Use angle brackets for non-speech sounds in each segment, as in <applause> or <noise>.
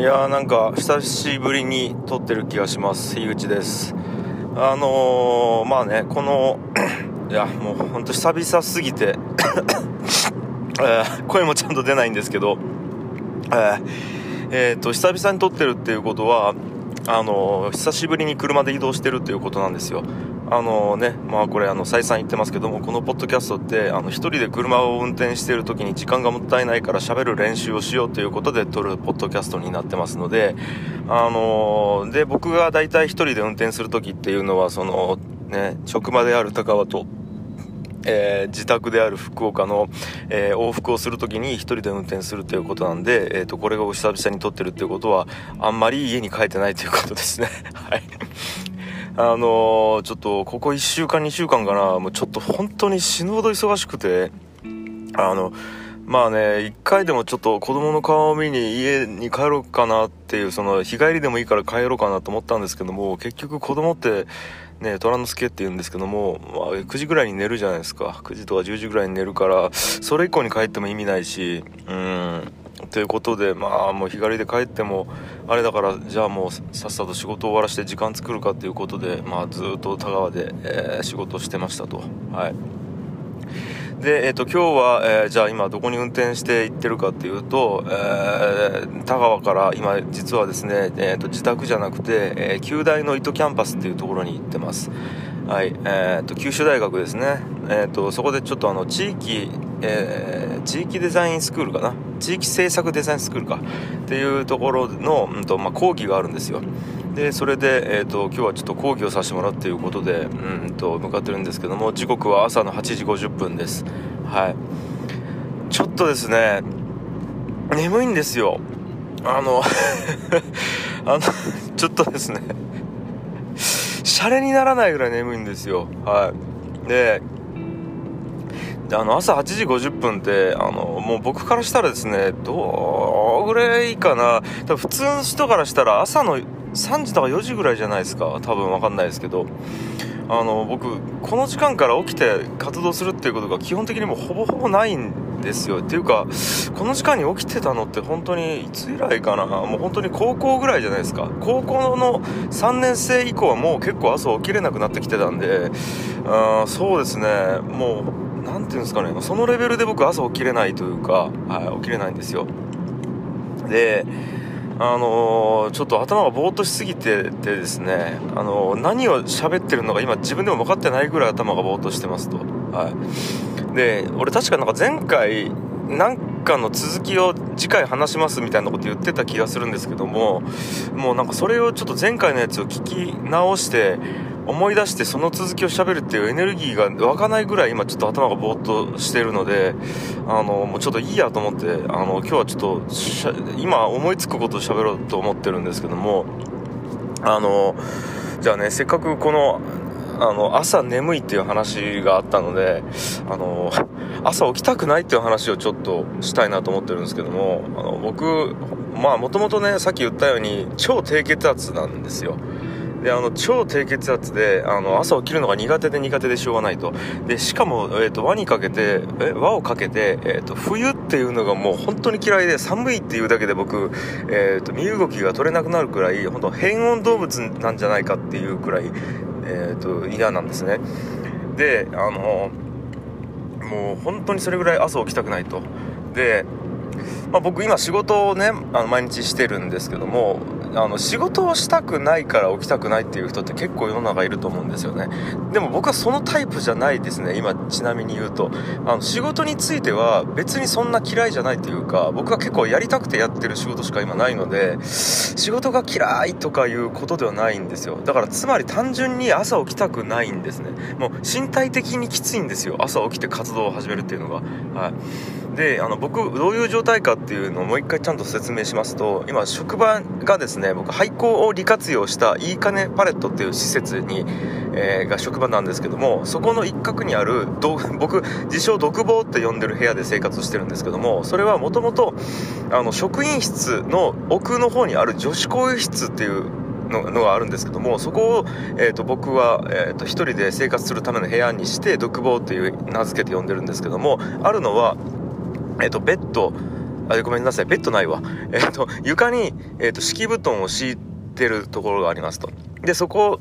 いやーなんか久しぶりに撮ってる気がします。樋口です。あのー、まあねこのいやもうほんと久々すぎてえ、声もちゃんと出ないんですけどえー、えー、と久々に撮ってるっていうことはあの、久しぶりに車で移動してるっていうことなんですよ。あのね、まあこれあの再三言ってますけども、このポッドキャストってあの一人で車を運転している時に時間がもったいないから喋る練習をしようということで撮るポッドキャストになってますので、あので僕が大体一人で運転する時っていうのはそのね職場である高輪とえー、自宅である福岡の、えー、往復をするときに1人で運転するということなんで、えーと、これが久々に撮ってるっていうことはあんまり家に帰ってないということですね。<laughs> はい。あの、ちょっとここ1週間2週間かな。もうちょっと本当に死ぬほど忙しくて。あのまあね1回でもちょっと子供の顔を見に家に帰ろうかなっていうその日帰りでもいいから帰ろうかなと思ったんですけども結局子供ってね虎之助って言うんですけども、まあ、9時ぐらいに寝るじゃないですか。9時とか10時ぐらいに寝るからそれ以降に帰っても意味ないしうん。ということでまあもう日帰りで帰ってもあれだからじゃあもうさっさと仕事を終わらせて時間作るかっていうことでまあずっと田川で、えー、仕事してましたと。はい。で、えーと、今日は、えー、じゃあ今どこに運転して行ってるかっていうと、えー、田川から今実はですね、えーと、自宅じゃなくて、えー、旧大の糸キャンパスっていうところに行ってます。はい、えーと、九州大学ですね、えー、とそこでちょっとあの地域、えー、地域デザインスクールかな？地域政策デザインスクールか。っていうところの、うんとまあ、講義があるんですよ。でそれで、えーと、今日はちょっと講義をさせてもらうっていうことでうんと向かってるんですけども時刻は朝の8時50分です。はい。ちょっとですね眠いんですよ。あの <laughs> あのちょっとですねシャレにならないぐらい眠いんですよ。はい。でであの朝8時50分ってあのもう僕からしたらですねどうぐらいかな。多分普通の人からしたら朝の3時とか4時ぐらいじゃないですか。多分分かんないですけど。あの僕この時間から起きて活動するっていうことが基本的にもほぼほぼないんですよ。っていうかこの時間に起きてたのって本当にいつ以来かな。もう本当に高校ぐらいじゃないですか。高校の3年生以降はもう結構朝起きれなくなってきてたんであそうですね。もう何ていうんですかねそのレベルで僕朝起きれないというか、はい、起きれないんですよであのー、ちょっと頭がぼーっとしすぎててですね、あのー、何を喋ってるのか今自分でも分かってないぐらい頭がぼーっとしてますと。はい。で、俺確かなんか前回、なんかの続きを次回話しますみたいなこと言ってた気がするんですけども、もうなんかそれをちょっと前回のやつを聞き直して、思い出してその続きをしゃべるっていうエネルギーが湧かないぐらい今ちょっと頭がぼーっとしてるのであのもうちょっといいやと思ってあの今日はちょっと今思いつくことを喋ろうと思ってるんですけどもあのじゃあねせっかくこのあの朝眠いっていう話があったのであの朝起きたくないっていう話をちょっとしたいなと思ってるんですけどもあの僕まあもともとねさっき言ったように超低血圧なんですよ。であの超低血圧であの朝起きるのが苦手で苦手でしょうがないと。でしかも、えーと、輪にかけてえ輪をかけて、えーと、冬っていうのがもう本当に嫌いで寒いっていうだけで僕、えーと、身動きが取れなくなるくらい本当変温動物なんじゃないかっていうくらい、えー、と嫌なんですね。であのもう本当にそれぐらい朝起きたくないと。でまあ、僕今仕事をねあの毎日してるんですけどもあの仕事をしたくないから起きたくないっていう人って結構世の中いると思うんですよね。でも僕はそのタイプじゃないですね今ちなみに言うと。あの仕事については別にそんな嫌いじゃないというか僕は結構やりたくてやってる仕事しか今ないので仕事が嫌いとかいうことではないんですよ。だからつまり単純に朝起きたくないんですね。もう身体的にきついんですよ朝起きて活動を始めるっていうのが。はい。であの僕どういう状態かっていうのをもう一回ちゃんと説明しますと今職場がですね僕廃校を利活用したいい金パレットっていう施設に、えー、が職場なんですけどもそこの一角にある <laughs> 僕自称独房って呼んでる部屋で生活してるんですけどもそれはもともと職員室の奥の方にある女子更衣室っていうのがあるんですけどもそこを、えーと、僕は、えーと、1人で生活するための部屋にして独房っていう名付けて呼んでるんですけどもあるのは、えーとベッドあごめんなさい。ベッドないわ。<laughs> えっ、と床に、えーと、敷布団を敷いてるところがありますと。でそこ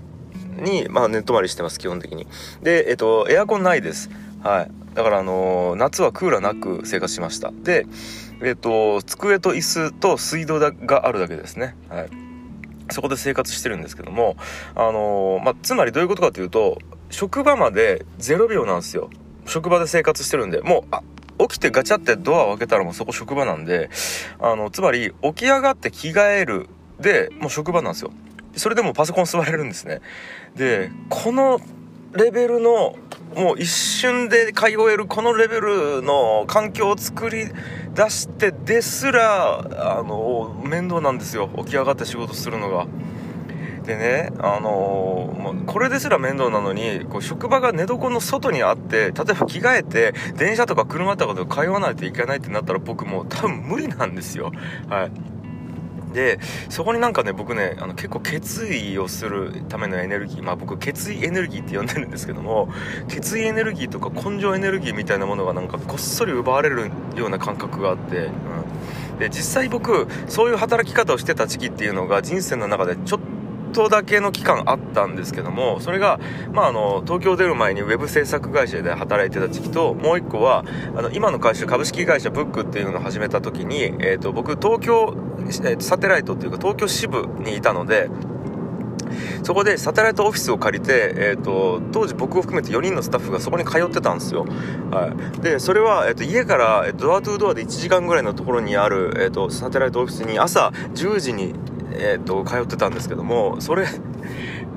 に、まあ、寝泊まりしてます基本的に。でえっ、とエアコンないです。はい。だからあのー、夏はクーラーなく生活しました。でえっ、と机と椅子と水道があるだけですね。はい。そこで生活してるんですけども、あの、まあ、つまりどういうことかというと、職場まで0秒なんですよ。職場で生活してるんで、もう、あ、起きてガチャってドアを開けたらもうそこ職場なんで、あの、つまり起き上がって着替えるで、もう職場なんですよ。それでもパソコン座れるんですね。で、このレベルの、もう一瞬で通えるこのレベルの環境を作り出してですら、あの、面倒なんですよ。起き上がって仕事するのが。でね、あのー、これですら面倒なのにこう職場が寝床の外にあって例えば着替えて電車とか車とかで通わないといけないってなったら僕もう多分無理なんですよ。はい。でそこになんかね僕ねあの結構決意をするためのエネルギーまあ僕決意エネルギーって呼んでるんですけども決意エネルギーとか根性エネルギーみたいなものがなんかこっそり奪われるような感覚があって、うん、で実際僕そういう働き方をしてた時期っていうのが人生の中でちょっととだけの期間あったんですけどもそれが、まあ、あの東京出る前にウェブ制作会社で働いてた時期ともう一個はあの今の会社株式会社ブックっていうのを始めた時に、えーと、僕東京、えー、サテライトっていうか東京支部にいたのでそこでサテライトオフィスを借りて、えーと、当時僕を含めて4人のスタッフがそこに通ってたんですよ、はい、でそれは、えーと、家から、え、ドアトゥードアで1時間ぐらいのところにある、えーとサテライトオフィスに朝10時にえー、っと、通ってたんですけども、それ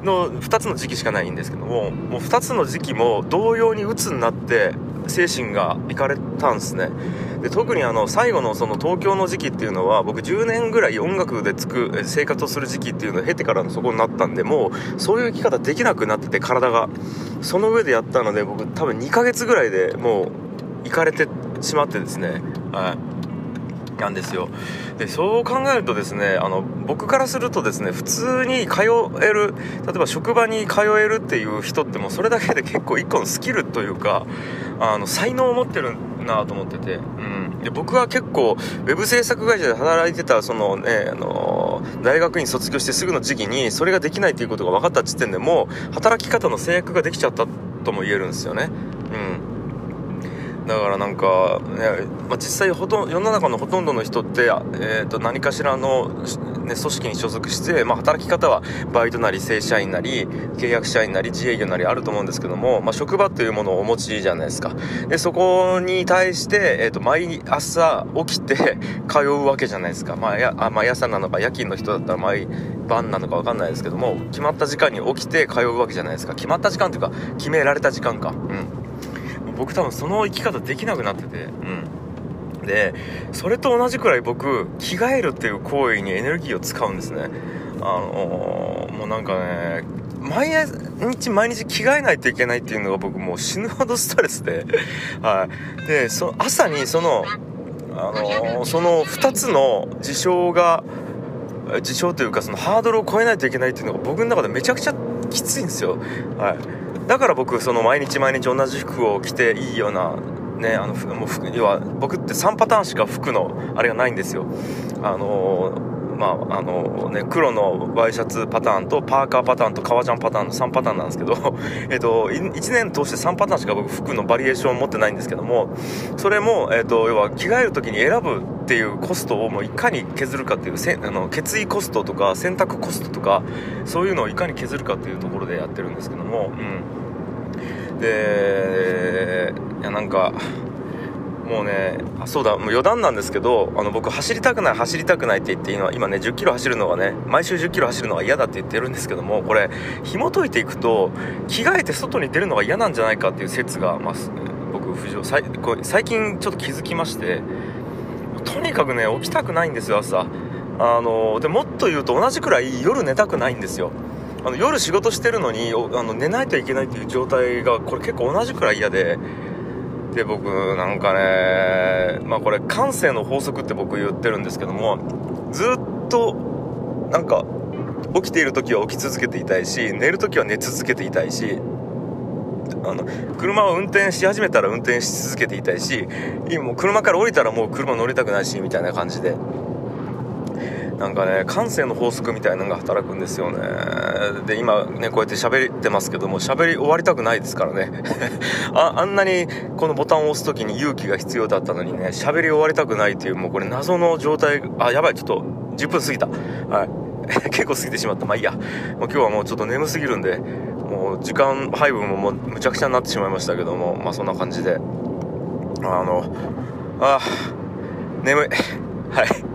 の2つの時期しかないんですけども、もう2つの時期も同様に鬱になって、精神がいかれたんですね。で特にあの最後のその東京の時期っていうのは僕10年ぐらい音楽でつく生活をする時期っていうのを経てからのそこになったんでもうそういう生き方できなくなってて体が。その上でやったので僕多分2ヶ月ぐらいでもう行かれてしまってですね。はい。なんですよ。でそう考えるとですねあの僕からするとですね普通に通える例えば職場に通えるっていう人ってもうそれだけで結構一個のスキルというかあの才能を持ってるなと思ってて、うん、で僕は結構ウェブ制作会社で働いてたそのねあの大学院卒業してすぐの時期にそれができないっていうことが分かった時点でもう働き方の制約ができちゃったとも言えるんですよね。うん。だからなんか、ねまあ、実際ほと世の中のほとんどの人って、えー、と何かしらの、ね、組織に所属して、まあ、働き方はバイトなり正社員なり契約社員なり自営業なりあると思うんですけども、まあ、職場というものをお持ちじゃないですか。でそこに対して、えー、と毎朝起きて通うわけじゃないですか、まあ、やあ毎朝なのか夜勤の人だったら毎晩なのか分かんないですけども決まった時間に起きて通うわけじゃないですか。決まった時間というか決められた時間か。うん。僕多分その生き方できなくなってて。うん。でそれと同じくらい僕着替えるっていう行為にエネルギーを使うんですね。あのー、もうなんかね毎日毎日着替えないといけないっていうのが僕もう死ぬほどストレスで。<laughs> はい。でそ朝にそのあのー、その2つの事象が事象というかそのハードルを超えないといけないっていうのが僕の中でめちゃくちゃきついんですよ。はい。だから僕その毎日毎日同じ服を着ていいようなねあのもう服要は僕って3パターンしか服のあれがないんですよ。あのーまああのね、黒のワイシャツパターンとパーカーパターンと革ジャンパターンの3パターンなんですけど、<laughs> えっと、1年通して3パターンしか僕服のバリエーションを持ってないんですけどもそれも、えっと、要は着替える時に選ぶっていうコストをもういかに削るかっていうせあの決意コストとか選択コストとかそういうのをいかに削るかっていうところでやってるんですけども、うん、でいやなんかもうねあそうだもう余談なんですけどあの僕走りたくない走りたくないって言って今今ね1 0キロ走るのがね毎週1 0キロ走るのが嫌だって言ってるんですけどもこれ紐解いていくと着替えて外に出るのが嫌なんじゃないかっていう説が、まあ、僕浮上最近ちょっと気づきましてとにかくね起きたくないんですよ朝。あのでもっと言うと同じくらい夜寝たくないんですよ。あの夜仕事してるのにあの寝ないといけないっていう状態がこれ結構同じくらい嫌でで僕なんかねまあこれ感性の法則って僕言ってるんですけどもずっとなんか起きている時は起き続けていたいし寝る時は寝続けていたいしあの車を運転し始めたら運転し続けていたいし今もう車から降りたらもう車乗りたくないしみたいな感じで。なんかね感性の法則みたいなのが働くんですよね。で今ねこうやって喋ってますけども喋り終わりたくないですからね。<laughs> ああんなにこのボタンを押す時に勇気が必要だったのにね喋り終わりたくないっていうもうこれ謎の状態あやばいちょっと10分過ぎた。はい。<laughs> 結構過ぎてしまった。まあいいや。もう今日はもうちょっと眠すぎるんでもう時間配分ももうむちゃくちゃになってしまいましたけどもまあそんな感じで。あのあ眠い。はい。